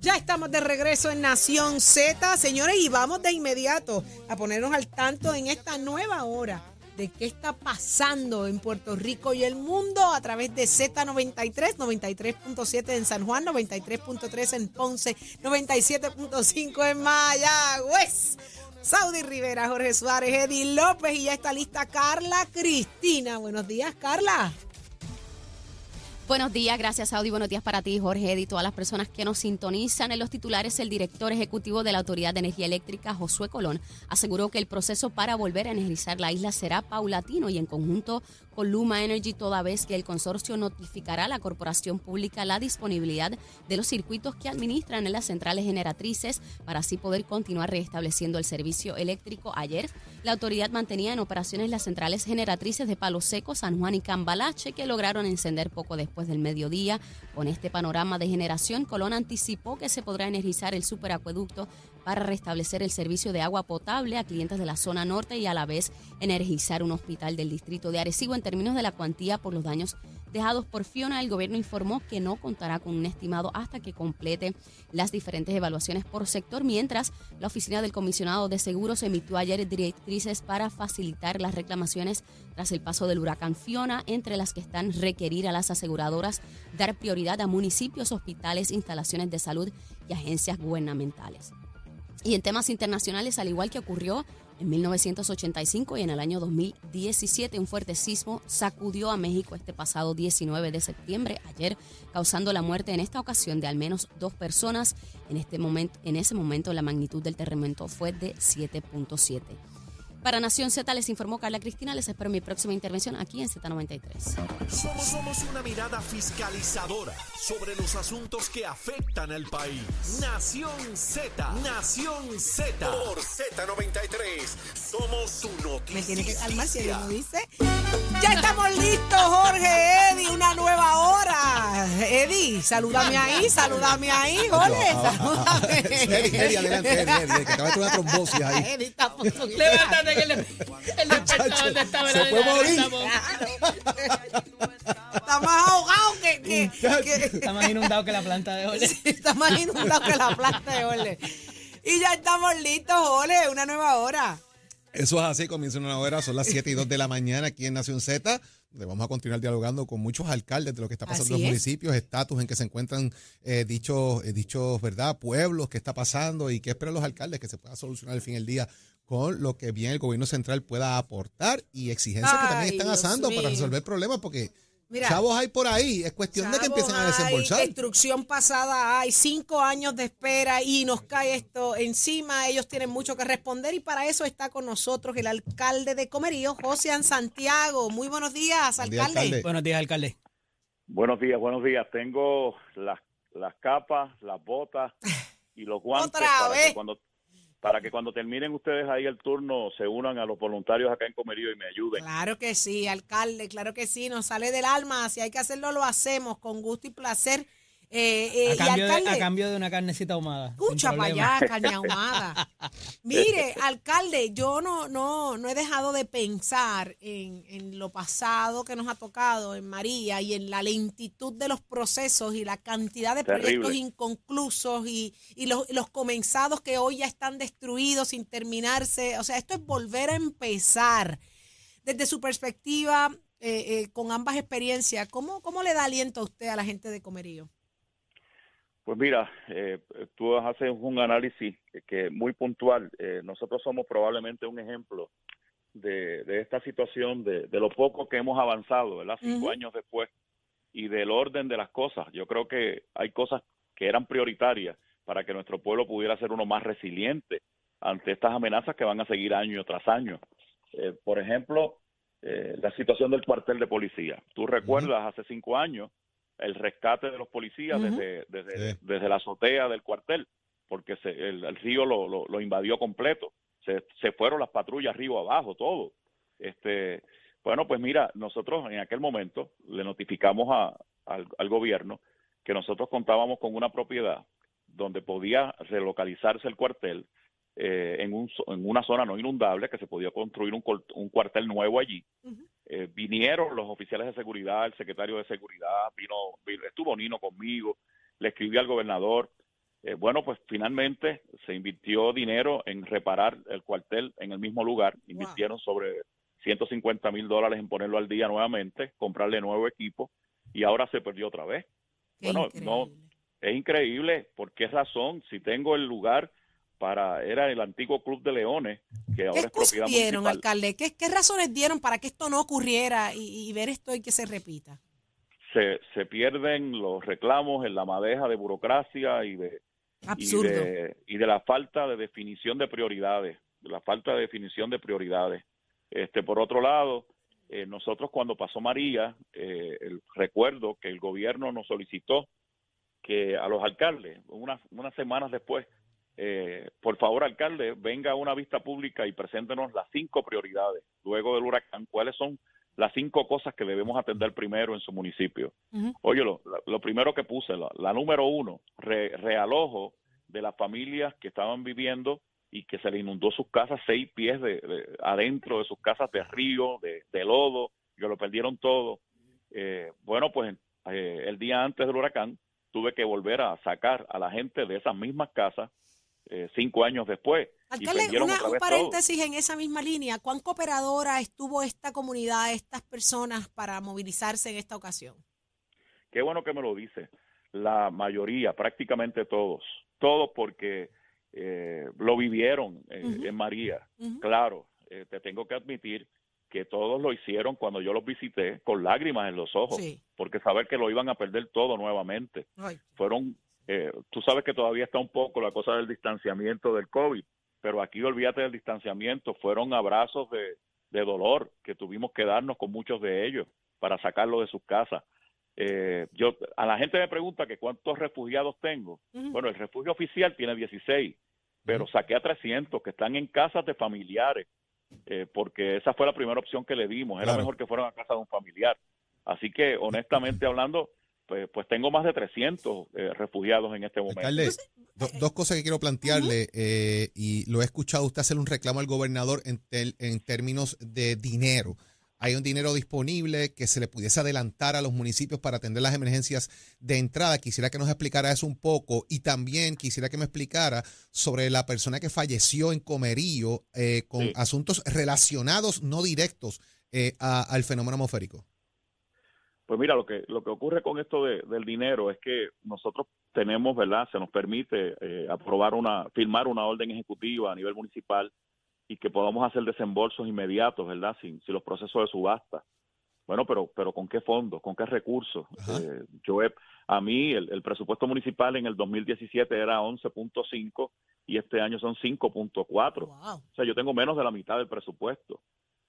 Ya estamos de regreso en Nación Z, señores, y vamos de inmediato a ponernos al tanto en esta nueva hora de qué está pasando en Puerto Rico y el mundo a través de Z93, 93.7 en San Juan, 93.3 en Ponce, 97.5 en Mayagüez. Saudi Rivera, Jorge Suárez, Eddie López y ya está lista Carla Cristina. Buenos días, Carla. Buenos días, gracias Audi. Buenos días para ti, Jorge y todas las personas que nos sintonizan. En los titulares, el director ejecutivo de la Autoridad de Energía Eléctrica, Josué Colón, aseguró que el proceso para volver a energizar la isla será paulatino y en conjunto Luma Energy, toda vez que el consorcio notificará a la corporación pública la disponibilidad de los circuitos que administran en las centrales generatrices para así poder continuar restableciendo el servicio eléctrico. Ayer, la autoridad mantenía en operaciones las centrales generatrices de Palo Seco, San Juan y Cambalache, que lograron encender poco después del mediodía. Con este panorama de generación, Colón anticipó que se podrá energizar el superacueducto para restablecer el servicio de agua potable a clientes de la zona norte y a la vez energizar un hospital del distrito de Arecibo. En términos de la cuantía por los daños dejados por Fiona, el gobierno informó que no contará con un estimado hasta que complete las diferentes evaluaciones por sector, mientras la oficina del comisionado de seguros emitió ayer directrices para facilitar las reclamaciones tras el paso del huracán Fiona, entre las que están requerir a las aseguradoras dar prioridad a municipios, hospitales, instalaciones de salud y agencias gubernamentales. Y en temas internacionales, al igual que ocurrió en 1985 y en el año 2017, un fuerte sismo sacudió a México este pasado 19 de septiembre, ayer, causando la muerte en esta ocasión de al menos dos personas. En, este momento, en ese momento, la magnitud del terremoto fue de 7.7. Para Nación Z les informó Carla Cristina. Les espero mi próxima intervención aquí en Z93. Somos, somos una mirada fiscalizadora sobre los asuntos que afectan al país. Nación Z, Nación Z. Por Z93, somos su noticia. Me tiene que calmar si él lo dice. Salúdame ahí, salúdame ahí, Jorge, salúdame. Eddie, Eddie, adelante, Eddie, Eddie, que te va a meter una trombosis ahí. Eddie de- Levántate que el, el despertador te está se puede morir. Está más ahogado que, que, que- Está más inundado que la planta de ole. está más inundado que la planta de Ole. Y ya estamos listos, Ole, una nueva hora. Eso es así, comienza una hora, son las 7 y 2 de la mañana aquí en Nación Z, vamos a continuar dialogando con muchos alcaldes de lo que está pasando Así en los es. municipios, estatus en que se encuentran eh, dichos, eh, dichos, ¿verdad?, pueblos, qué está pasando y qué esperan los alcaldes que se pueda solucionar al fin del día con lo que bien el gobierno central pueda aportar y exigencias que también están Dios asando para resolver problemas, porque Mira. chavos hay por ahí, es cuestión de que empiecen a hay, desembolsar. Destrucción pasada hay, cinco años de espera y nos cae esto encima. Ellos tienen mucho que responder y para eso está con nosotros el alcalde de Comerío, José Santiago. Muy buenos días, Buen día, alcalde. alcalde. Buenos días, alcalde. Buenos días, buenos días. Tengo las, las capas, las botas y los guantes Otra para vez. que cuando para que cuando terminen ustedes ahí el turno se unan a los voluntarios acá en Comerío y me ayuden. Claro que sí, alcalde, claro que sí, nos sale del alma. Si hay que hacerlo, lo hacemos con gusto y placer. Eh, eh, A y cambio, de, alcalde, a cambio de una carnecita ahumada. Escucha para allá, caña ahumada. Mire, alcalde, yo no, no, no he dejado de pensar en, en lo pasado que nos ha tocado en María y en la lentitud de los procesos y la cantidad de Terrible. proyectos inconclusos y, y los, y los comenzados que hoy ya están destruidos sin terminarse. O sea, esto es volver a empezar. Desde su perspectiva, eh, eh, con ambas experiencias, ¿cómo, ¿cómo le da aliento a usted a la gente de Comerío? Pues mira, eh, tú haces un análisis que, muy puntual. Eh, nosotros somos probablemente un ejemplo de, de esta situación, de, de lo poco que hemos avanzado, ¿verdad? Cinco años después y del orden de las cosas. Yo creo que hay cosas que eran prioritarias para que nuestro pueblo pudiera ser uno más resiliente ante estas amenazas que van a seguir año tras año. Eh, por ejemplo, eh, la situación del cuartel de policía. Tú recuerdas hace cinco años el rescate de los policías desde, desde, Sí. desde la azotea del cuartel, porque se- el, el río lo, lo, lo invadió completo. Se, se fueron las patrullas río abajo, todo. Este, bueno, pues mira, nosotros en aquel momento le notificamos a, al, al gobierno que nosotros contábamos con una propiedad donde podía relocalizarse el cuartel eh, en, un, en una zona no inundable, que se podía construir un, un cuartel nuevo allí. Eh, vinieron los oficiales de seguridad, el secretario de seguridad, vino, vino- estuvo Nino conmigo, le escribí al gobernador, Eh, bueno, pues finalmente se invirtió dinero en reparar el cuartel en el mismo lugar. Invirtieron sobre 150 mil dólares en ponerlo al día nuevamente, comprarle nuevo equipo y ahora se perdió otra vez. Qué bueno, increíble. no, es increíble. ¿Por qué razón? Si tengo el lugar para, era el antiguo Club de Leones, que ¿Qué ahora es propiedad dieron, municipal. alcalde? ¿Qué, qué razones dieron para que esto no ocurriera y, y ver esto y que se repita? Se, se pierden los reclamos en la madeja de burocracia y de, y de, y de la falta de definición de prioridades, de la falta de definición de prioridades. Este, por otro lado, eh, nosotros cuando pasó María, eh, el, recuerdo que el gobierno nos solicitó que a los alcaldes, unas, unas semanas después, eh, por favor, alcalde, venga a una vista pública y preséntenos las cinco prioridades luego del huracán, cuáles son las cinco cosas que debemos atender primero en su municipio. Oye, lo, lo primero que puse, la, la número uno, re- realojo de las familias que estaban viviendo y que se le inundó sus casas seis pies de, de- adentro de sus casas de río, de, de lodo, que lo perdieron todo. Eh, bueno, pues eh, el día antes del huracán tuve que volver a sacar a la gente de esas mismas casas eh, cinco años después. Alcalde, una- un todo. paréntesis en esa misma línea. ¿Cuán cooperadora estuvo esta comunidad, estas personas para movilizarse en esta ocasión? Qué bueno que me lo dice. La mayoría, prácticamente todos, todos porque eh, lo vivieron eh, en María. Claro, eh, te tengo que admitir que todos lo hicieron cuando yo los visité con lágrimas en los ojos, Sí. porque saber que lo iban a perder todo nuevamente. Ay, Fueron, eh, tú sabes que todavía está un poco la cosa del distanciamiento del COVID, pero aquí olvídate del distanciamiento, fueron abrazos de, de dolor que tuvimos que darnos con muchos de ellos para sacarlos de sus casas. Eh, yo a la gente me pregunta que cuántos refugiados tengo. Bueno, el refugio oficial tiene 16, pero saqué a 300 que están en casas de familiares, eh, porque esa fue la primera opción que le dimos. Era Claro. mejor que fueran a casa de un familiar. Así que, honestamente hablando, pues, pues tengo más de 300 eh, refugiados en este momento. Alcalde, do- dos cosas que quiero plantearle, eh, y lo he escuchado usted hacer un reclamo al gobernador en, tel- en términos de dinero. Hay un dinero disponible que se le pudiese adelantar a los municipios para atender las emergencias de entrada. Quisiera que nos explicara eso un poco y también quisiera que me explicara sobre la persona que falleció en Comerío eh, con Sí. asuntos relacionados, no directos, eh, a- al fenómeno atmosférico. Pues mira, lo que lo que ocurre con esto de- del dinero es que nosotros tenemos, ¿verdad? Se nos permite eh, aprobar una, firmar una orden ejecutiva a nivel municipal y que podamos hacer desembolsos inmediatos, ¿verdad? Sin, sin los procesos de subasta. Bueno, pero pero ¿con qué fondos? ¿Con qué recursos? Eh, yo he- a mí el, el presupuesto municipal en el 2017 era 11.5 y este año son 5.4. wow. O sea, yo tengo menos de la mitad del presupuesto.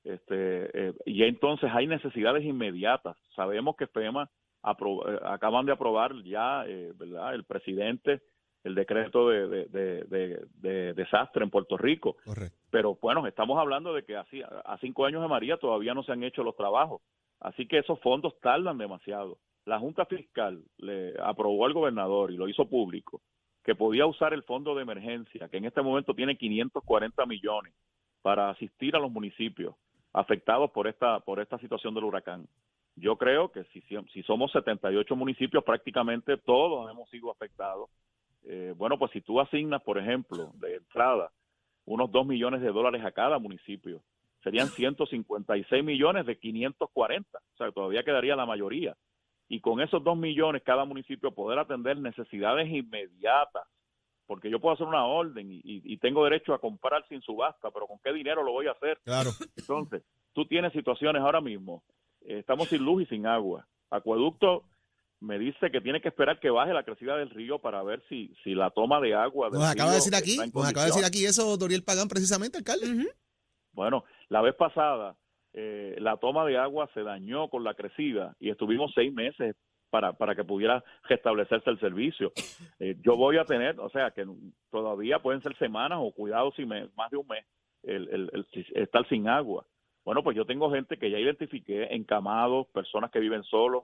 Este, eh, y entonces hay necesidades inmediatas. Sabemos que FEMA eh, acaban de aprobar ya, eh, ¿verdad? El presidente el decreto de, de- de- de- de desastre en Puerto Rico. Correcto. Pero bueno, estamos hablando de que así, a cinco años de María todavía no se han hecho los trabajos. Así que esos fondos tardan demasiado. La Junta Fiscal le aprobó al gobernador y lo hizo público que podía usar el fondo de emergencia, que en este momento tiene 540 millones para asistir a los municipios afectados por esta por esta situación del huracán. Yo creo que si, si somos 78 municipios, prácticamente todos hemos sido afectados. Eh, bueno, pues si tú asignas, por ejemplo, de entrada, unos 2 millones de dólares a cada municipio, serían 156 millones de 540, o sea, todavía quedaría la mayoría. Y con esos 2 millones cada municipio poder atender necesidades inmediatas, porque yo puedo hacer una orden y, y- y tengo derecho a comprar sin subasta, pero ¿con qué dinero lo voy a hacer? Claro. Entonces, tú tienes situaciones ahora mismo, eh, estamos sin luz y sin agua. Acueducto me dice que tiene que esperar que baje la crecida del río para ver si, si la toma de agua del Nos acaba de decir aquí, nos acaba de decir aquí eso Doriel Pagán precisamente, alcalde. Bueno, la vez pasada eh, la toma de agua se dañó con la crecida y estuvimos seis meses para, para que pudiera restablecerse el servicio. Eh, yo voy a tener, o sea, que todavía pueden ser semanas o cuidado si me, más de un mes el, el- el- estar sin agua. Bueno, pues yo tengo gente que ya identifiqué, encamados, personas que viven solos,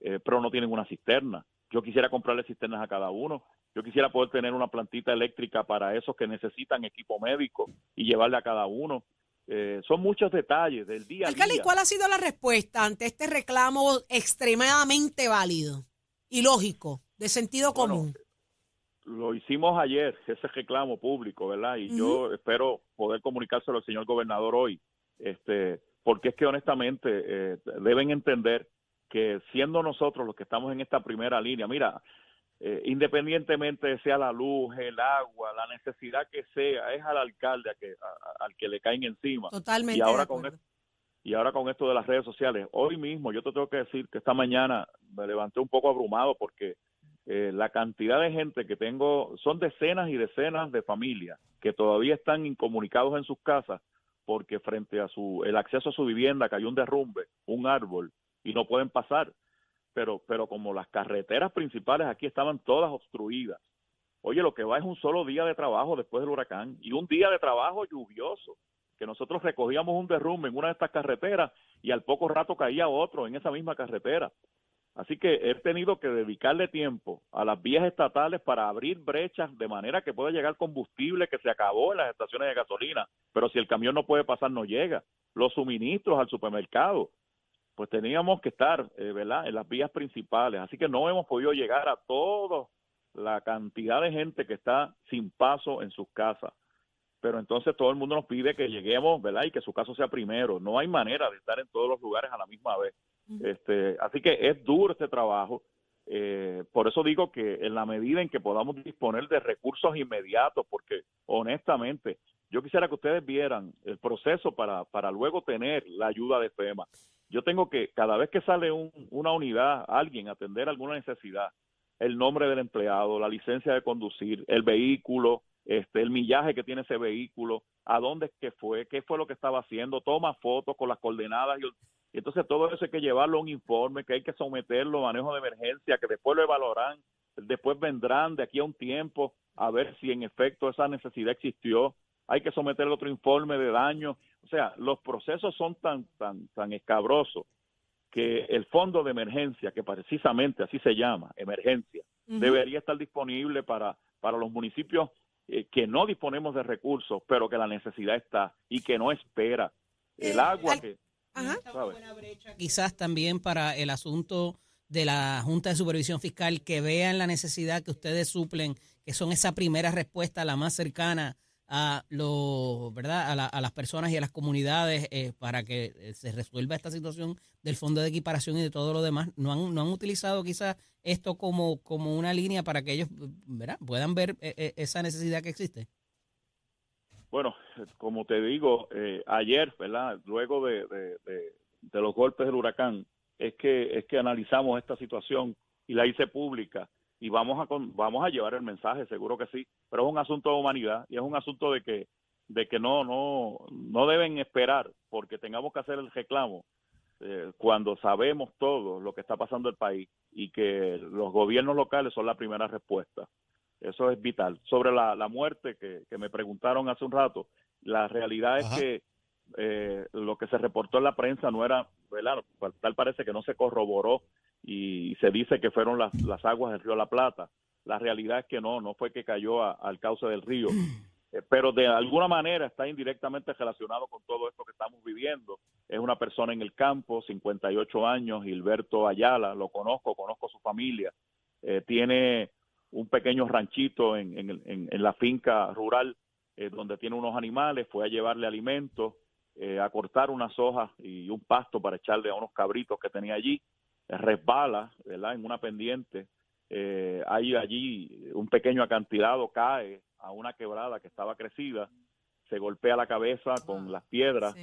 eh, pero no tienen una cisterna. Yo quisiera comprarle cisternas a cada uno. Yo quisiera poder tener una plantita eléctrica para esos que necesitan equipo médico y llevarle a cada uno. Eh, son muchos detalles del día a Alcalde, ¿y día. cuál ha sido la respuesta ante este reclamo extremadamente válido y lógico, de sentido Bueno, común? lo hicimos ayer, ese reclamo público, ¿verdad? Y yo espero poder comunicárselo al señor gobernador hoy, este, porque es que honestamente eh, deben entender que siendo nosotros los que estamos en esta primera línea, mira, eh, independientemente sea la luz, el agua, la necesidad que sea, es al alcalde a que, al que le caen encima. Totalmente. Y ahora, con esto, y ahora con esto de las redes sociales, hoy mismo yo te tengo que decir que esta mañana me levanté un poco abrumado porque eh, la cantidad de gente que tengo, son decenas y decenas de familias que todavía están incomunicados en sus casas porque frente a su el acceso a su vivienda cayó un derrumbe, un árbol y no pueden pasar. Pero pero como las carreteras principales aquí estaban todas obstruidas. Oye, lo que va es un solo día de trabajo después del huracán y un día de trabajo lluvioso, que nosotros recogíamos un derrumbe en una de estas carreteras y al poco rato caía otro en esa misma carretera. Así que he tenido que dedicarle tiempo a las vías estatales para abrir brechas de manera que pueda llegar combustible que se acabó en las estaciones de gasolina, pero si el camión no puede pasar no llega. Los suministros al supermercado, pues teníamos que estar, eh, ¿verdad?, en las vías principales. Así que no hemos podido llegar a toda la cantidad de gente que está sin paso en sus casas. Pero entonces todo el mundo nos pide que lleguemos, ¿verdad? Y que su caso sea primero. No hay manera de estar en todos los lugares a la misma vez. Este, así que es duro este trabajo. Eh, por eso digo que en la medida en que podamos disponer de recursos inmediatos, porque honestamente yo quisiera que ustedes vieran el proceso para, para luego tener la ayuda de FEMA. Yo tengo que, cada vez que sale una unidad, alguien atender alguna necesidad, el nombre del empleado, la licencia de conducir, el vehículo, este, el millaje que tiene ese vehículo, a dónde es que fue, qué fue lo que estaba haciendo, toma fotos con las coordenadas y, entonces todo eso hay que llevarlo a un informe, que hay que someterlo a manejo de emergencia, que después lo evaluarán, después vendrán de aquí a un tiempo a ver si en efecto esa necesidad existió, hay que someter otro informe de daño, o sea, los procesos son tan tan tan escabrosos que el fondo de emergencia, que precisamente así se llama, emergencia, debería estar disponible para para los municipios eh, que no disponemos de recursos, pero que la necesidad está y que no espera. El eh, agua que... Quizás también para el asunto de la Junta de Supervisión Fiscal que vean la necesidad que ustedes suplen, que son esa primera respuesta, la más cercana a lo, ¿verdad? A, las personas y a las comunidades eh, para que se resuelva esta situación del fondo de equiparación y de todo lo demás. No han, no han utilizado quizás esto como, como una línea para que ellos ¿verdad? puedan ver eh, eh, esa necesidad que existe. Bueno, como te digo, ayer, ¿verdad? Luego de, de, los golpes del huracán, es que es que analizamos esta situación y la hice pública y vamos a vamos a llevar el mensaje, seguro que sí, pero es un asunto de humanidad y es un asunto de que de que no no no deben esperar porque tengamos que hacer el reclamo eh, cuando sabemos todo lo que está pasando en el país y que los gobiernos locales son la primera respuesta. Eso es vital. Sobre la, la muerte que, que me preguntaron hace un rato, la realidad es que eh, lo que se reportó en la prensa no era, ¿verdad? Tal parece que no se corroboró y se dice que fueron las, las aguas del río La Plata. La realidad es que no, no fue que cayó al cauce del río, eh, pero de alguna manera está indirectamente relacionado con todo esto que estamos viviendo. Es una persona en el campo, 58 años, Gilberto Ayala, lo conozco, conozco su familia, eh, tiene un pequeño ranchito en, en, en, la finca rural eh, donde tiene unos animales, fue a llevarle alimentos, a cortar unas hojas y un pasto para echarle a unos cabritos que tenía allí resbala, ¿verdad? En una pendiente, eh, hay allí un pequeño acantilado, cae a una quebrada que estaba crecida, se golpea la cabeza con las piedras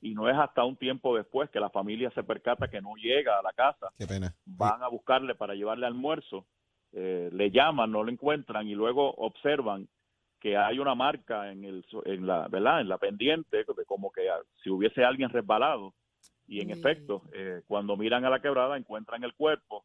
y no es hasta un tiempo después que la familia se percata que no llega a la casa. Qué pena. Van a buscarle para llevarle almuerzo, eh, le llaman, no lo encuentran y luego observan que hay una marca en el en la verdad en la pendiente como que si hubiese alguien resbalado y en efecto, eh, cuando miran a la quebrada encuentran el cuerpo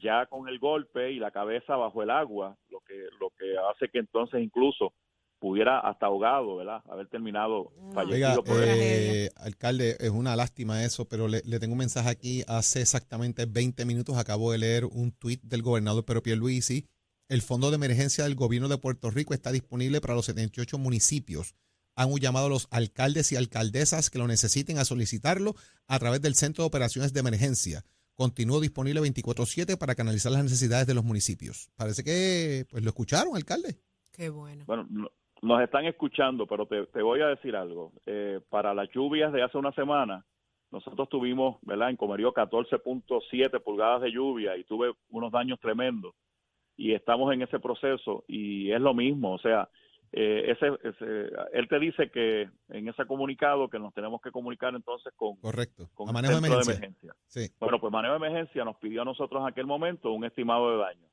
ya con el golpe y la cabeza bajo el agua, lo que lo que hace que entonces incluso pudiera hasta ahogado, ¿verdad? Haber terminado fallecido por eh, Alcalde, es una lástima eso, pero le, tengo un mensaje aquí. Hace exactamente 20 minutos acabo de leer un tuit del gobernador Pedro Pierluisi. El fondo de emergencia del gobierno de Puerto Rico está disponible para los 78 municipios han llamado a los alcaldes y alcaldesas que lo necesiten a solicitarlo a través del Centro de Operaciones de Emergencia. continúa disponible 24/7 para canalizar las necesidades de los municipios. Parece que pues lo escucharon, alcalde. Qué bueno. Bueno, no- nos están escuchando, pero te, te voy a decir algo. Eh, para las lluvias de hace una semana, nosotros tuvimos, ¿verdad? En Comerío 14.7 pulgadas de lluvia y tuve unos daños tremendos. Y estamos en ese proceso y es lo mismo, o sea, eh, ese, ese- él te dice que en ese comunicado que nos tenemos que comunicar entonces con, Correcto. con A el manejo de emergencia. Sí. bueno, pues manejo de emergencia nos pidió a nosotros en aquel momento un estimado de daño.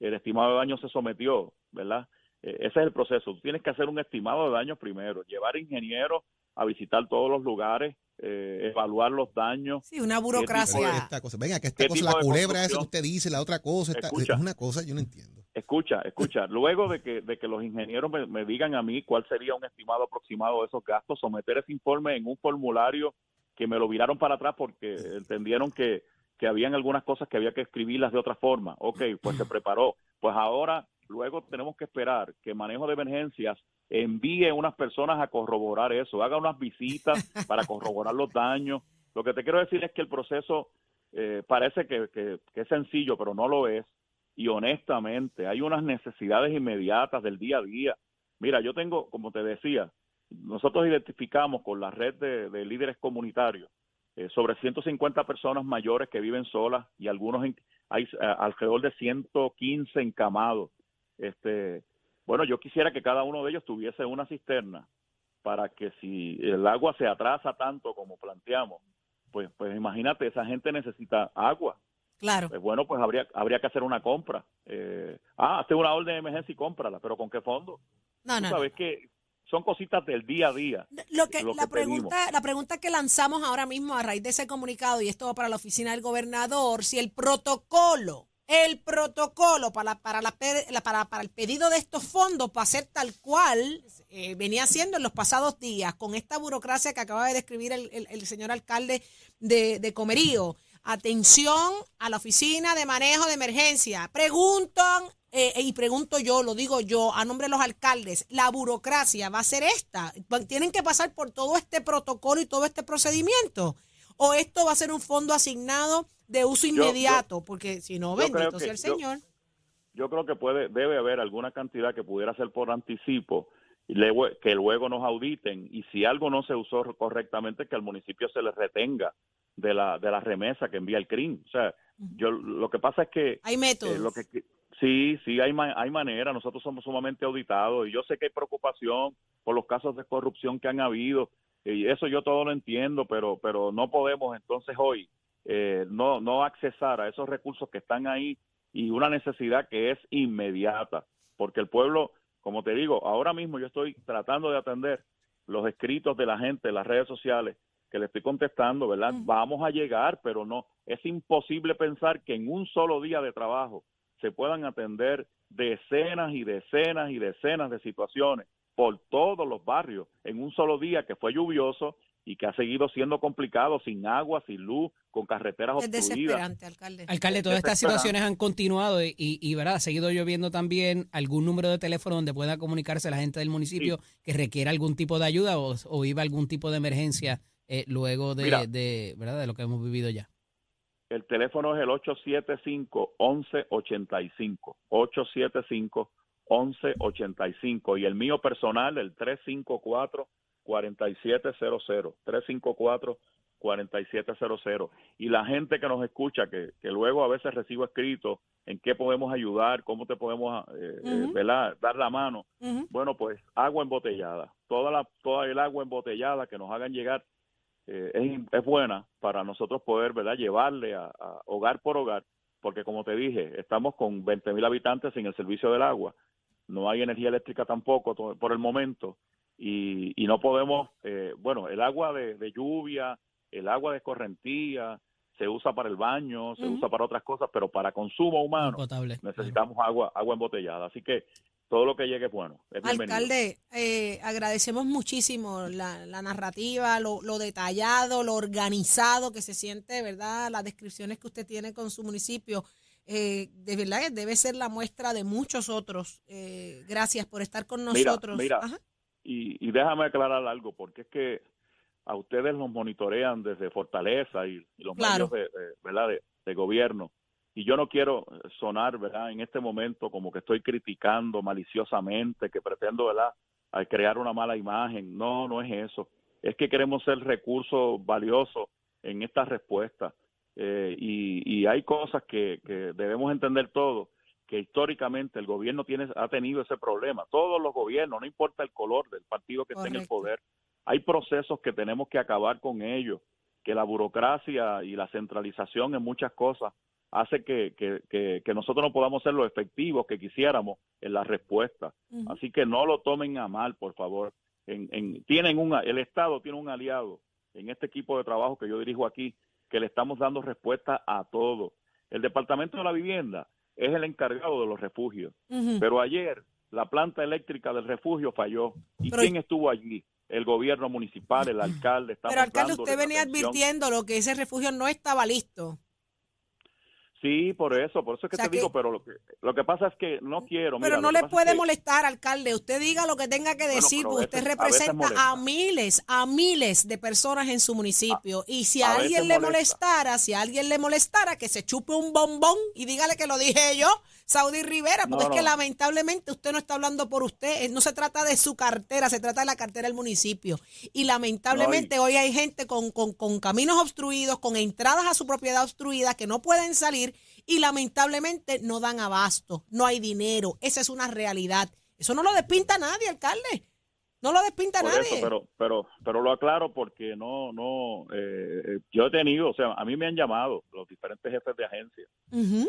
El estimado de daño se sometió, ¿verdad? Eh, ese es el proceso. Tú tienes que hacer un estimado de daño primero, llevar ingenieros a visitar todos los lugares, eh, evaluar los daños. Sí, una burocracia. esta cosa, venga, que esta ¿Qué cosa, la culebra esa que usted dice, la otra cosa, esta- Escucha. es una cosa, yo no entiendo. Escucha, escucha. Luego de que, de que los ingenieros me, digan a mí cuál sería un estimado aproximado de esos gastos, someter ese informe en un formulario que me lo viraron para atrás porque entendieron que, que habían algunas cosas que había que escribirlas de otra forma. Ok, pues se preparó. Pues ahora, luego tenemos que esperar que manejo de emergencias envíe unas personas a corroborar eso, haga unas visitas para corroborar los daños. Lo que te quiero decir es que el proceso eh, parece que- que es sencillo, pero no lo es. Y honestamente, hay unas necesidades inmediatas del día a día. Mira, yo tengo, como te decía, nosotros identificamos con la red de, de líderes comunitarios eh, sobre 150 personas mayores que viven solas y algunos en- hay eh, alrededor de 115 encamados. Este, bueno, yo quisiera que cada uno de ellos tuviese una cisterna para que si el agua se atrasa tanto como planteamos, pues, pues imagínate, esa gente necesita agua. Claro. Pues bueno, pues habría, habría que hacer una compra. Eh, ah, hacer una orden de emergencia y cómprala, pero ¿con qué fondo? No, Tú no. sabes que son cositas del día a día. Lo que, lo la que pedimos. pregunta, la pregunta que lanzamos ahora mismo a raíz de ese comunicado, y esto va para la oficina del gobernador, si el protocolo, el protocolo para, para, la- para, para el pedido de estos fondos va a ser tal cual eh, venía siendo en los pasados días, con esta burocracia que acaba de describir el, el- el señor alcalde de, de Comerío. Atención a la oficina de manejo de emergencia. Preguntan, eh, y pregunto yo, lo digo yo, a nombre de los alcaldes, la burocracia va a ser esta. Tienen que pasar por todo este protocolo y todo este procedimiento. O esto va a ser un fondo asignado de uso yo- inmediato, porque si no, bendito sea el Señor. Yo creo que puede, debe haber alguna cantidad que pudiera ser por anticipo que luego nos auditen y si algo no se usó correctamente que al municipio se le retenga de la de la remesa que envía el CRIM. O sea, yo lo que pasa es que Hay métodos. Eh, lo que, que- sí, sí, hay, hay manera. Nosotros somos sumamente auditados y yo sé que hay preocupación por los casos de corrupción que han habido y eso yo todo lo entiendo, pero, pero no podemos entonces hoy eh, no, no accesar a esos recursos que están ahí y una necesidad que es inmediata, porque el pueblo, como te digo, ahora mismo yo estoy tratando de atender los escritos de la gente en las redes sociales que le estoy contestando, ¿verdad? Vamos a llegar, pero no, es imposible pensar que en un solo día de trabajo se puedan atender decenas y decenas y decenas de situaciones por todos los barrios en un solo día que fue lluvioso y que ha seguido siendo complicado, sin agua, sin luz, con carreteras Es obstruidas. desesperante, alcalde. Alcalde, todas estas situaciones han continuado y, y, y, ¿verdad? ha seguido lloviendo también algún número de teléfono donde pueda comunicarse la gente del municipio que requiera algún tipo de ayuda o, o viva algún tipo de emergencia eh, luego de, Mira. de, ¿verdad? de lo que hemos vivido ya. El teléfono es el 875-1185. 875-1185. Y el mío personal, el 354-4700. 354-4700. Y la gente que nos escucha, que, que luego a veces recibo escrito en qué podemos ayudar, cómo te podemos eh, eh, dar la mano. Bueno, pues agua embotellada. Toda, la, toda el agua embotellada que nos hagan llegar eh, es, es buena para nosotros poder verdad llevarle a, a hogar por hogar, porque como te dije, estamos con 20 mil habitantes sin el servicio del agua, no hay energía eléctrica tampoco por el momento y, y no podemos, eh, bueno, el agua de, de lluvia, el agua de correntía, se usa para el baño, se usa para otras cosas, pero para consumo humano Potable. necesitamos agua, agua embotellada, así que todo lo que llegue es bueno. Es. Alcalde, eh, agradecemos muchísimo la, la narrativa, lo, lo detallado, lo organizado que se siente, ¿verdad? Las descripciones que usted tiene con su municipio. Eh, de verdad que debe ser la muestra de muchos otros. Eh, gracias por estar con nosotros. mira. Y, y déjame aclarar algo, porque es que a ustedes los monitorean desde Fortaleza y, los Claro. medios de, de- ¿verdad? De, de gobierno. Y yo no quiero sonar, ¿verdad? En este momento como que estoy criticando maliciosamente, que pretendo, ¿verdad? Crear una mala imagen. No, no es eso. Es que queremos ser recursos valiosos en esta respuesta. Eh, y, y hay cosas que, que debemos entender todos, que históricamente el gobierno tiene, ha tenido ese problema. Todos los gobiernos, no importa el color del partido que esté en el poder, hay procesos que tenemos que acabar con ellos, que la burocracia y la centralización en muchas cosas hace que, que, que, que nosotros no podamos ser lo efectivos que quisiéramos en la respuesta. Así que no lo tomen a mal, por favor. En, en- tienen un, el Estado tiene un aliado en este equipo de trabajo que yo dirijo aquí, que le estamos dando respuesta a todo. El Departamento de la Vivienda es el encargado de los refugios, pero ayer la planta eléctrica del refugio falló. ¿Y Pero- quién estuvo allí? El gobierno municipal, el alcalde. Pero alcalde, usted venía advirtiendo lo que ese refugio no estaba listo. Sí, por eso, por eso es que O sea te que- digo, pero lo que, lo que pasa es que no quiero. Pero mira, no le puede que- molestar, alcalde. Usted diga lo que tenga que decir, porque usted a representa a miles, a miles de personas en su municipio. y si a, alguien le molesta. molestara, si a alguien le molestara, que se chupe un bombón y dígale que lo dije yo, Saudi Rivera, porque No, es que no. lamentablemente usted no está hablando por usted. Eh, No se trata de su cartera, se trata de la cartera del municipio. Y lamentablemente hoy hay gente con, con, con caminos obstruidos, con entradas a su propiedad obstruidas que no pueden salir y lamentablemente no dan abasto, no hay dinero. Esa es una realidad. Eso no lo despinta nadie, alcalde. No lo despinta Por nadie. eso, pero, pero, pero lo aclaro porque no, no, eh, eh, yo he tenido, o sea, a mí me han llamado los diferentes jefes de agencia,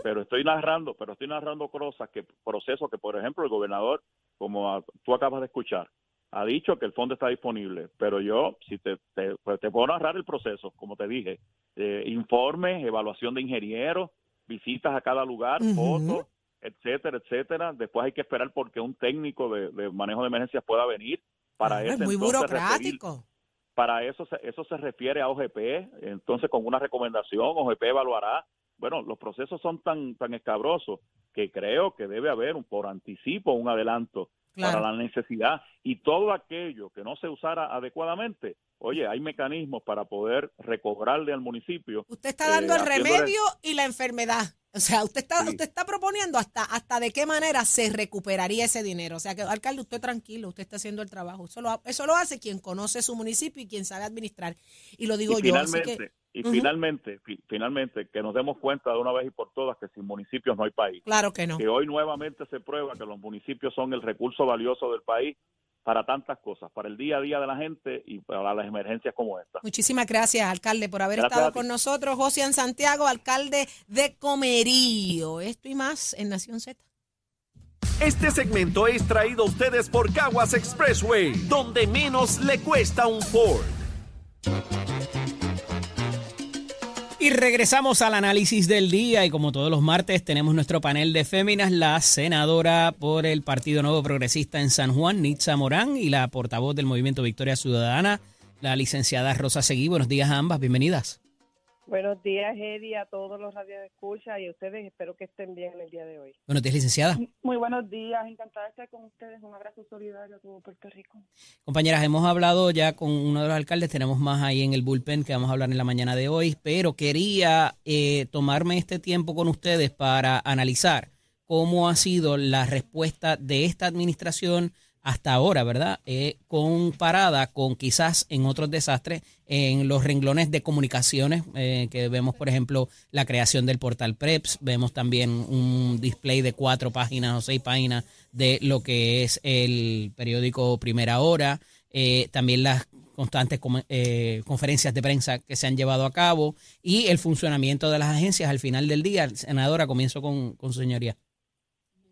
pero estoy narrando, pero estoy narrando cosas que, procesos que, por ejemplo, el gobernador, como a- tú acabas de escuchar, ha dicho que el fondo está disponible, pero yo, si te, te, pues te puedo narrar el proceso, como te dije, eh, informes, evaluación de ingenieros, visitas a cada lugar, fotos, etcétera, etcétera. Después hay que esperar porque un técnico de, de manejo de emergencias pueda venir para Ah, es muy referir- burocrático. para eso se, eso se refiere a OGP, entonces con una recomendación OGP evaluará. Bueno, los procesos son tan tan escabrosos que creo que debe haber un por anticipo un adelanto Claro. para la necesidad y todo aquello que no se usara adecuadamente. Oye, hay mecanismos para poder recobrarle al municipio. Usted está eh, dando el haciéndole- remedio y la enfermedad. O sea, usted está, Sí. usted está proponiendo hasta, hasta de qué manera se recuperaría ese dinero. O sea, que alcalde, usted tranquilo, usted está haciendo el trabajo. Eso lo, eso lo hace quien conoce su municipio y quien sabe administrar. Y lo digo y yo. Así finalmente, que, y finalmente, fi- finalmente, que nos demos cuenta de una vez y por todas que sin municipios no hay país. claro que no. que hoy nuevamente se prueba que los municipios son el recurso valioso del país para tantas cosas, para el día a día de la gente y para las emergencias como esta. Muchísimas gracias, alcalde, por haber Gracias estado con nosotros. José Santiago, alcalde de Comerío. Esto y más en Nación Z. Este segmento es traído a ustedes por Caguas Expressway, donde menos le cuesta un Ford. Y regresamos al análisis del día y como todos los martes tenemos nuestro panel de féminas, la senadora por el Partido Nuevo Progresista en San Juan, Nitza Morán, y la portavoz del Movimiento Victoria Ciudadana, la licenciada Rosa Seguí. Buenos días a ambas, bienvenidas. Buenos días, Eddie, a todos los radios de escucha y a ustedes. Espero que estén bien en el día de hoy. Buenos días, licenciada. Muy buenos días, encantada de estar con ustedes. Un abrazo solidario a todo Puerto Rico. Compañeras, hemos hablado ya con uno de los alcaldes, tenemos más ahí en el bullpen que vamos a hablar en la mañana de hoy, pero quería eh, tomarme este tiempo con ustedes para analizar cómo ha sido la respuesta de esta administración hasta ahora, ¿verdad? Eh, comparada con quizás en otros desastres, en los renglones de comunicaciones, eh, que vemos, por ejemplo, la creación del portal PREPS, vemos también un display de cuatro páginas o seis páginas de lo que es el periódico Primera Hora, eh, también las constantes conferencias de prensa que se han llevado a cabo y el funcionamiento de las agencias al final del día. Senadora, comienzo con, con su señoría.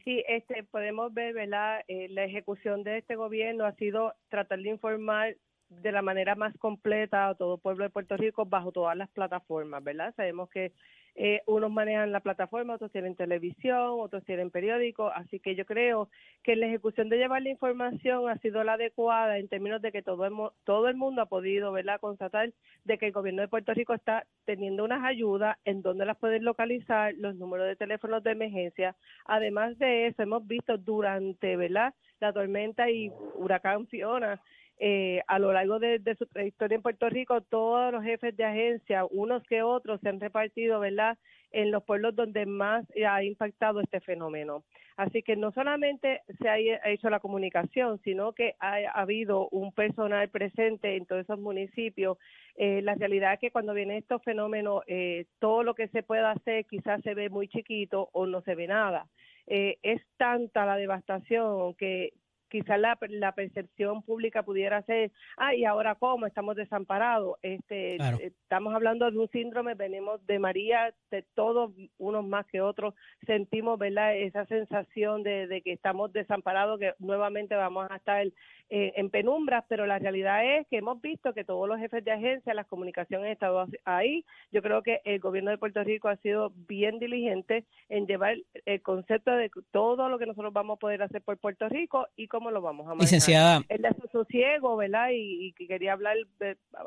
Sí, este, podemos ver, ¿verdad? Eh, la ejecución de este gobierno ha sido tratar de informar de la manera más completa a todo pueblo de Puerto Rico bajo todas las plataformas, ¿verdad? Sabemos que eh, unos manejan la plataforma, otros tienen televisión, otros tienen periódico, así que yo creo que la ejecución de llevar la información ha sido la adecuada en términos de que todo el, todo el mundo ha podido, ¿verdad?, constatar de que el gobierno de Puerto Rico está teniendo unas ayudas en donde las pueden localizar, los números de teléfonos de emergencia. Además de eso, hemos visto durante, ¿verdad?, la tormenta y huracán Fiona, eh, a lo largo de, su trayectoria en Puerto Rico, todos los jefes de agencia, unos que otros, se han repartido, ¿verdad?, en los pueblos donde más ha impactado este fenómeno. Así que no solamente se ha hecho la comunicación, sino que ha, habido un personal presente en todos esos municipios. Eh, la realidad es que cuando vienen estos fenómenos, eh, todo lo que se pueda hacer quizás se ve muy chiquito o no se ve nada. Eh, es tanta la devastación que quizás la, la percepción pública pudiera ser, ah, y ahora cómo, estamos desamparados. Este, Estamos hablando de un síndrome, venimos de María, de todos, unos más que otros, sentimos, ¿verdad?, esa sensación de, de que estamos desamparados, que nuevamente vamos a estar eh, en penumbras, pero la realidad es que hemos visto que todos los jefes de agencia, las comunicaciones han estado ahí. Yo creo que el gobierno de Puerto Rico ha sido bien diligente en llevar el concepto de todo lo que nosotros vamos a poder hacer por Puerto Rico y cómo lo vamos a manejar. Licenciada. El desasosiego, ¿verdad? Y, y quería hablar,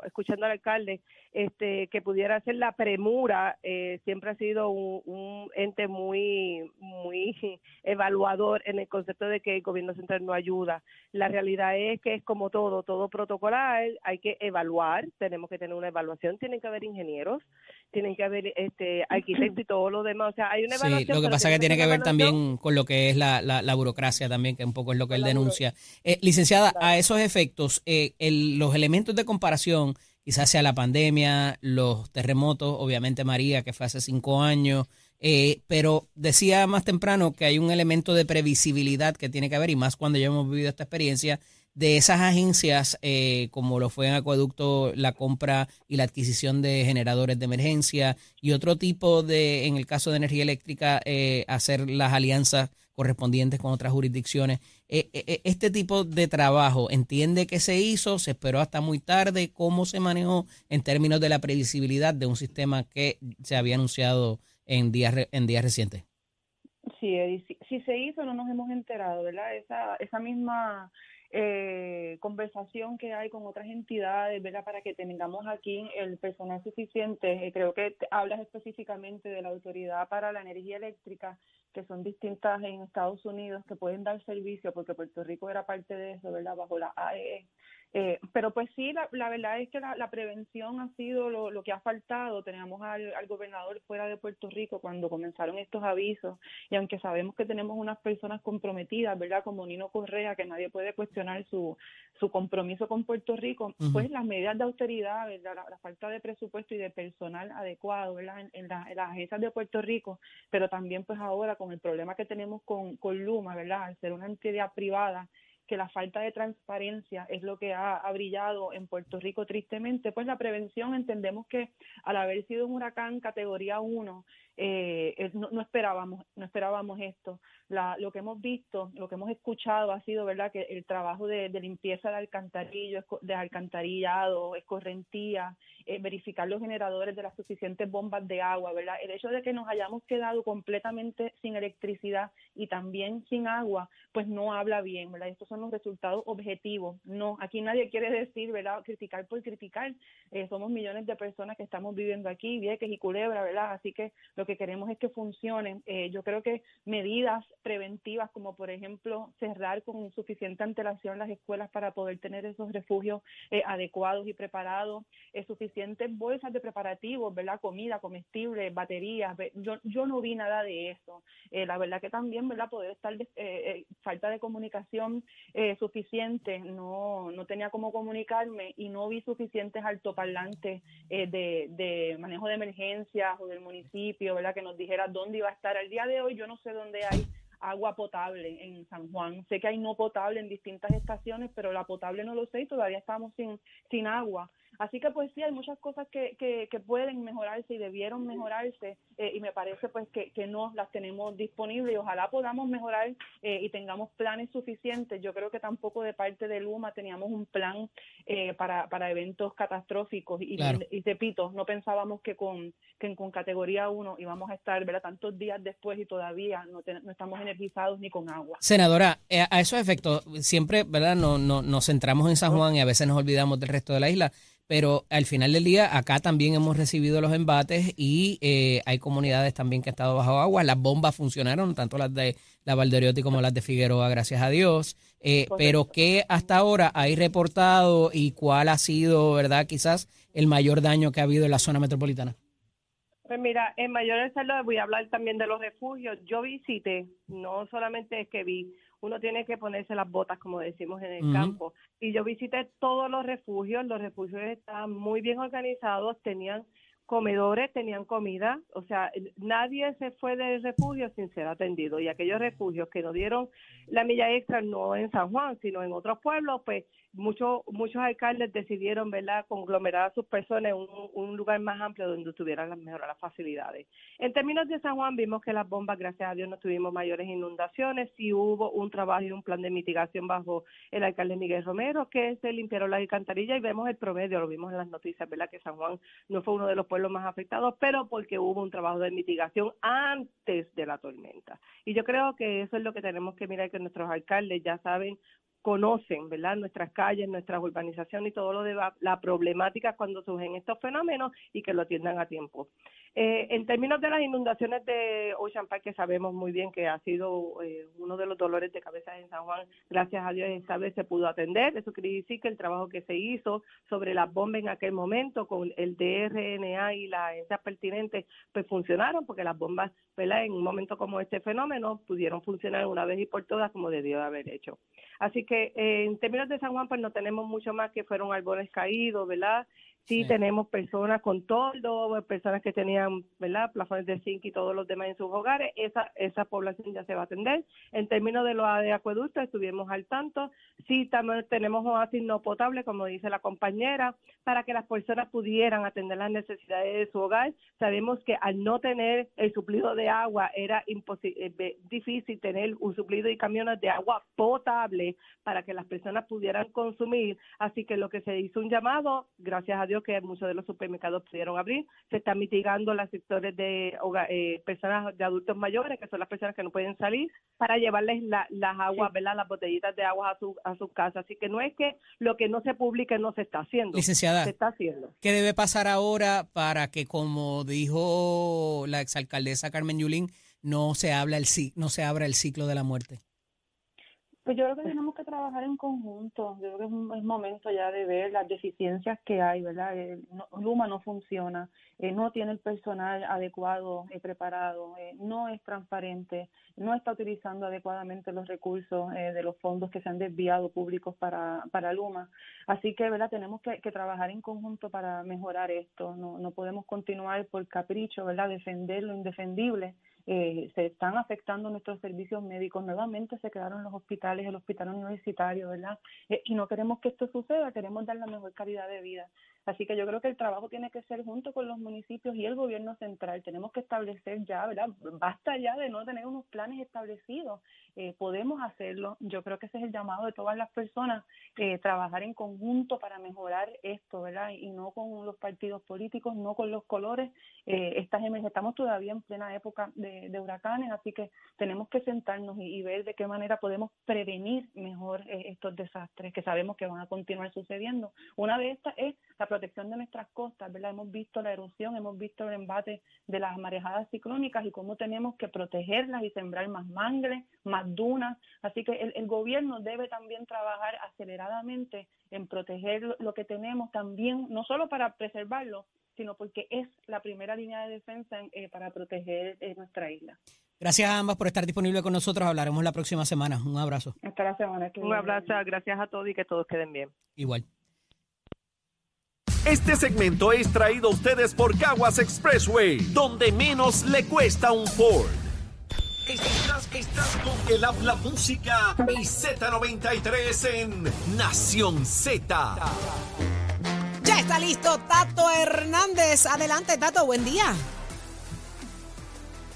escuchando al alcalde, este que pudiera ser la premura, eh, siempre ha sido un, un ente muy, muy evaluador en el concepto de que el gobierno central no ayuda. La realidad es que es como todo, todo protocolar, hay que evaluar, tenemos que tener una evaluación, tienen que haber ingenieros, tienen que haber este arquitectos y todo lo demás, o sea, hay una evaluación. Sí, lo que pasa es que tiene que ver también con lo que es la, la, burocracia también, que un poco es lo que él denuncia. Eh, licenciada, a esos efectos, eh, los elementos de comparación, quizás sea la pandemia, los terremotos, obviamente María, que fue hace cinco años, eh, pero decía más temprano que hay un elemento de previsibilidad que tiene que haber, y más cuando ya hemos vivido esta experiencia, de esas agencias, eh, como lo fue en Acueducto, la compra y la adquisición de generadores de emergencia y otro tipo de, en el caso de energía eléctrica, eh, hacer las alianzas correspondientes con otras jurisdicciones. Eh, este tipo de trabajo, ¿entiende que se hizo? ¿Se esperó hasta muy tarde? ¿Cómo se manejó en términos de la previsibilidad de un sistema que se había anunciado en días, en días recientes? Sí, si, si se hizo, no nos hemos enterado, ¿verdad? Esa, esa misma eh, conversación que hay con otras entidades, ¿verdad? Para que tengamos aquí el personal suficiente. Eh, creo que hablas específicamente de la Autoridad para la Energía Eléctrica, que son distintas en Estados Unidos que pueden dar servicio, porque Puerto Rico era parte de eso, ¿verdad? Bajo la AEE. Eh, pero pues sí, la, la, verdad es que la, prevención ha sido lo, lo, que ha faltado. Teníamos al, al, gobernador fuera de Puerto Rico cuando comenzaron estos avisos y aunque sabemos que tenemos unas personas comprometidas, ¿verdad? Como Nino Correa, que nadie puede cuestionar su, su compromiso con Puerto Rico, pues las medidas de austeridad, La, falta de presupuesto y de personal adecuado, ¿verdad? En, en, en, las agencias de Puerto Rico, pero también pues ahora con el problema que tenemos con, con Luma, ¿verdad? Al ser una entidad privada, que la falta de transparencia es lo que ha, brillado en Puerto Rico tristemente, pues la prevención entendemos que al haber sido un huracán categoría 1, eh, no, no, esperábamos, no esperábamos esto lo que hemos visto, lo que hemos escuchado ha sido, ¿verdad?, que el trabajo de, limpieza de alcantarillo, de alcantarillado, escorrentía, eh, verificar los generadores de las suficientes bombas de agua, ¿verdad? El hecho de que nos hayamos quedado completamente sin electricidad y también sin agua, pues no habla bien, ¿verdad? Estos son los resultados objetivos. No, aquí nadie quiere decir, ¿verdad?, criticar por criticar. Eh, somos millones de personas que estamos viviendo aquí, Vieques y Culebra, ¿verdad? Así que lo que queremos es que funcionen. Eh, yo creo que medidas preventivas, como por ejemplo cerrar con suficiente antelación las escuelas para poder tener esos refugios eh, adecuados y preparados, eh, suficientes bolsas de preparativos, ¿verdad? Comida, comestibles, baterías. Yo, yo no vi nada de eso. La verdad que también, ¿verdad? Poder estar, falta de comunicación suficiente, no, no tenía cómo comunicarme y no vi suficientes altoparlantes de, de manejo de emergencias o del municipio, ¿verdad? Que nos dijera dónde iba a estar. Al día de hoy yo no sé dónde hay agua potable en San Juan. Sé que hay no potable en distintas estaciones, pero la potable no lo sé y todavía estamos sin, sin agua. Así que pues sí, hay muchas cosas que, que, que pueden mejorarse y debieron mejorarse eh, y me parece pues que, que no las tenemos disponibles y ojalá podamos mejorar eh, y tengamos planes suficientes. Yo creo que tampoco de parte de Luma teníamos un plan eh, para, para eventos catastróficos y, y, repito, no pensábamos que con, que con categoría 1 íbamos a estar ¿verdad? tantos días después y todavía no, no estamos energizados ni con agua. Senadora, a esos efectos siempre ¿verdad? No, no, nos centramos en San Juan y a veces nos olvidamos del resto de la isla pero al final del día acá también hemos recibido los embates y eh, hay comunidades también que han estado bajo agua. Las bombas funcionaron, tanto las de la Valderiotti como las de Figueroa, gracias a Dios. Eh, pero ¿qué hasta ahora hay reportado y cuál ha sido, verdad, quizás el mayor daño que ha habido en la zona metropolitana? Pues mira, en Mayor Salud voy a hablar también de los refugios. Yo visité, no solamente es que vi, uno tiene que ponerse las botas, como decimos en el campo. Y yo visité todos los refugios, los refugios estaban muy bien organizados, tenían comedores, tenían comida, o sea, nadie se fue del refugio sin ser atendido. Y aquellos refugios que nos dieron la milla extra, no en San Juan, sino en otros pueblos, pues muchos muchos alcaldes decidieron, ¿verdad?, conglomerar a sus personas en un, lugar más amplio donde tuvieran las mejores las facilidades. En términos de San Juan, vimos que las bombas, gracias a Dios, no tuvimos mayores inundaciones. Sí hubo un trabajo y un plan de mitigación bajo el alcalde Miguel Romero, que se limpiaron las alcantarillas y vemos el promedio, lo vimos en las noticias, ¿verdad? Que San Juan no fue uno de los pueblos más afectados, pero porque hubo un trabajo de mitigación antes de la tormenta. Y yo creo que eso es lo que tenemos que mirar, que nuestros alcaldes ya saben conocen, ¿verdad? Nuestras calles, nuestras urbanizaciones y todo lo de la, problemática cuando surgen estos fenómenos y que lo atiendan a tiempo. Eh, en términos de las inundaciones de Ocean Park, que sabemos muy bien que ha sido eh, uno de los dolores de cabeza en San Juan, gracias a Dios esta vez se pudo atender. Eso quiere decir que el trabajo que se hizo sobre las bombas en aquel momento con el DRNA y las agencias pertinentes, pues funcionaron porque las bombas, ¿verdad? En un momento como este fenómeno pudieron funcionar una vez y por todas como debió de haber hecho. Así que eh, en términos de San Juan, pues no tenemos mucho más que fueron árboles caídos, ¿verdad? Sí, Sí. tenemos personas con toldo, personas que tenían, ¿verdad? Plafones de zinc y todos los demás en sus hogares. Esa esa población ya se va a atender. En términos de los de acueductos, estuvimos al tanto. Sí, también tenemos oasis no potable, como dice la compañera, para que las personas pudieran atender las necesidades de su hogar. Sabemos que al no tener el suplido de agua era eh, difícil tener un suplido y camiones de agua potable para que las personas pudieran consumir. Así que lo que se hizo un llamado, gracias a Que muchos de los supermercados pudieron abrir, se están mitigando los sectores de eh, personas de adultos mayores, que son las personas que no pueden salir, para llevarles la- las aguas, ¿verdad? Las botellitas de agua a su a su casa. Así que no es que lo que no se publique no se está haciendo, Licenciada, se está haciendo. ¿qué debe pasar ahora para que, como dijo la exalcaldesa Carmen Yulín, no se, habla el, no se abra el ciclo de la muerte? Pues yo creo que tenemos que trabajar en conjunto. Yo creo que es, un- es momento ya de ver las deficiencias que hay, ¿verdad? Eh, no- Luma no funciona, eh, no tiene el personal adecuado, eh, preparado, eh, no es transparente, no está utilizando adecuadamente los recursos eh, de los fondos que se han desviado públicos para, para Luma. Así que, ¿verdad? Tenemos que, que trabajar en conjunto para mejorar esto. No, no podemos continuar por capricho, ¿verdad? Defender lo indefendible eh, se están afectando nuestros servicios médicos. Nuevamente se quedaron los hospitales, el hospital universitario, ¿verdad? Eh, y no queremos que esto suceda, queremos dar la mejor calidad de vida. Así que yo creo que el trabajo tiene que ser junto con los municipios y el gobierno central. Tenemos que establecer ya, ¿verdad? Basta ya de no tener unos planes establecidos. Eh, podemos hacerlo. Yo creo que ese es el llamado de todas las personas, eh, trabajar en conjunto para mejorar esto, ¿verdad? Y no con los partidos políticos, no con los colores. Eh, estas estamos todavía en plena época de, de huracanes, así que tenemos que sentarnos y, y ver de qué manera podemos prevenir mejor eh, estos desastres que sabemos que van a continuar sucediendo. Una de estas es la protección de nuestras costas, ¿verdad? Hemos visto la erosión, hemos visto el embate de las marejadas ciclónicas y cómo tenemos que protegerlas y sembrar más mangles, más dunas. Así que el, el gobierno debe también trabajar aceleradamente en proteger lo, lo que tenemos también, no solo para preservarlo, sino porque es la primera línea de defensa eh, para proteger eh, nuestra isla. Gracias a ambas por estar disponibles con nosotros. Hablaremos la próxima semana. Un abrazo. Hasta la semana que Un abrazo, gracias a todos y que todos queden bien. Igual. Este segmento es traído a ustedes por Caguas Expressway, donde menos le cuesta un Ford. Estás, estás con el habla música y Z93 en Nación Z. Ya está listo Tato Hernández. Adelante, Tato, buen día.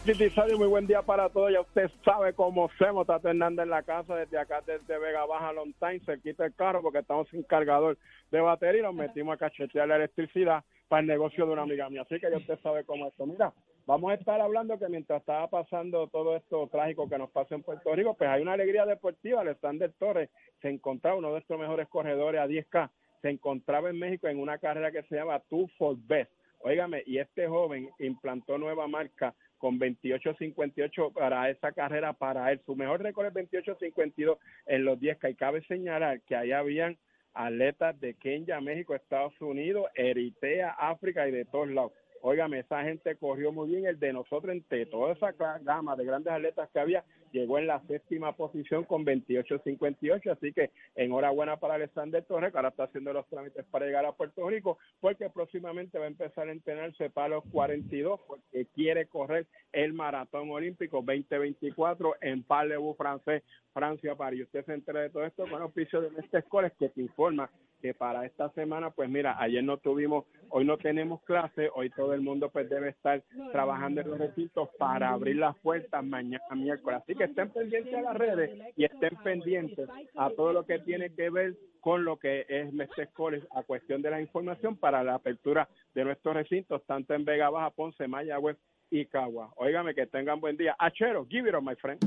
Muy buen día para todos. Ya usted sabe cómo hacemos. Tato Hernández en la casa, desde acá, desde Vega Baja, Long Time, cerquita del carro, porque estamos sin cargador de batería y nos metimos a cachetear la electricidad para el negocio de una amiga mía. Así que ya usted sabe cómo es esto. Mira, vamos a estar hablando que mientras estaba pasando todo esto trágico que nos pasa en Puerto Rico, pues hay una alegría deportiva. Alexander Torres se encontraba uno de nuestros mejores corredores a 10K se encontraba en México en una carrera que se llama Two for Best. Óigame, y este joven implantó nueva marca con 28.58 para esa carrera para él. Su mejor récord es 28.52 en los 10 que cabe señalar que ahí habían atletas de Kenia, México, Estados Unidos, Eritrea, África y de todos lados. Óigame, esa gente corrió muy bien. El de nosotros, entre toda esa gama de grandes atletas que había, llegó en la séptima posición con 28.58. Así que enhorabuena para Alexander Torres, que ahora está haciendo los trámites para llegar a Puerto Rico, porque próximamente va a empezar a entrenarse para los 42, porque quiere correr el maratón olímpico 2024 en Parlez-vous francés, Francia, París. Usted se entera de todo esto con auspicio de Mestre Escoles, que te informa que para esta semana, pues mira, ayer no tuvimos, hoy no tenemos clase, hoy todo el mundo pues debe estar trabajando en los recintos para abrir las puertas mañana miércoles. Así que estén pendientes a las redes y estén pendientes a todo lo que tiene que ver con lo que es Mestre College a cuestión de la información para la apertura de nuestros recintos, tanto en Vega Baja, Ponce, Mayagüez y Cagua. Óigame, que tengan buen día. Achero, give it on, my friend.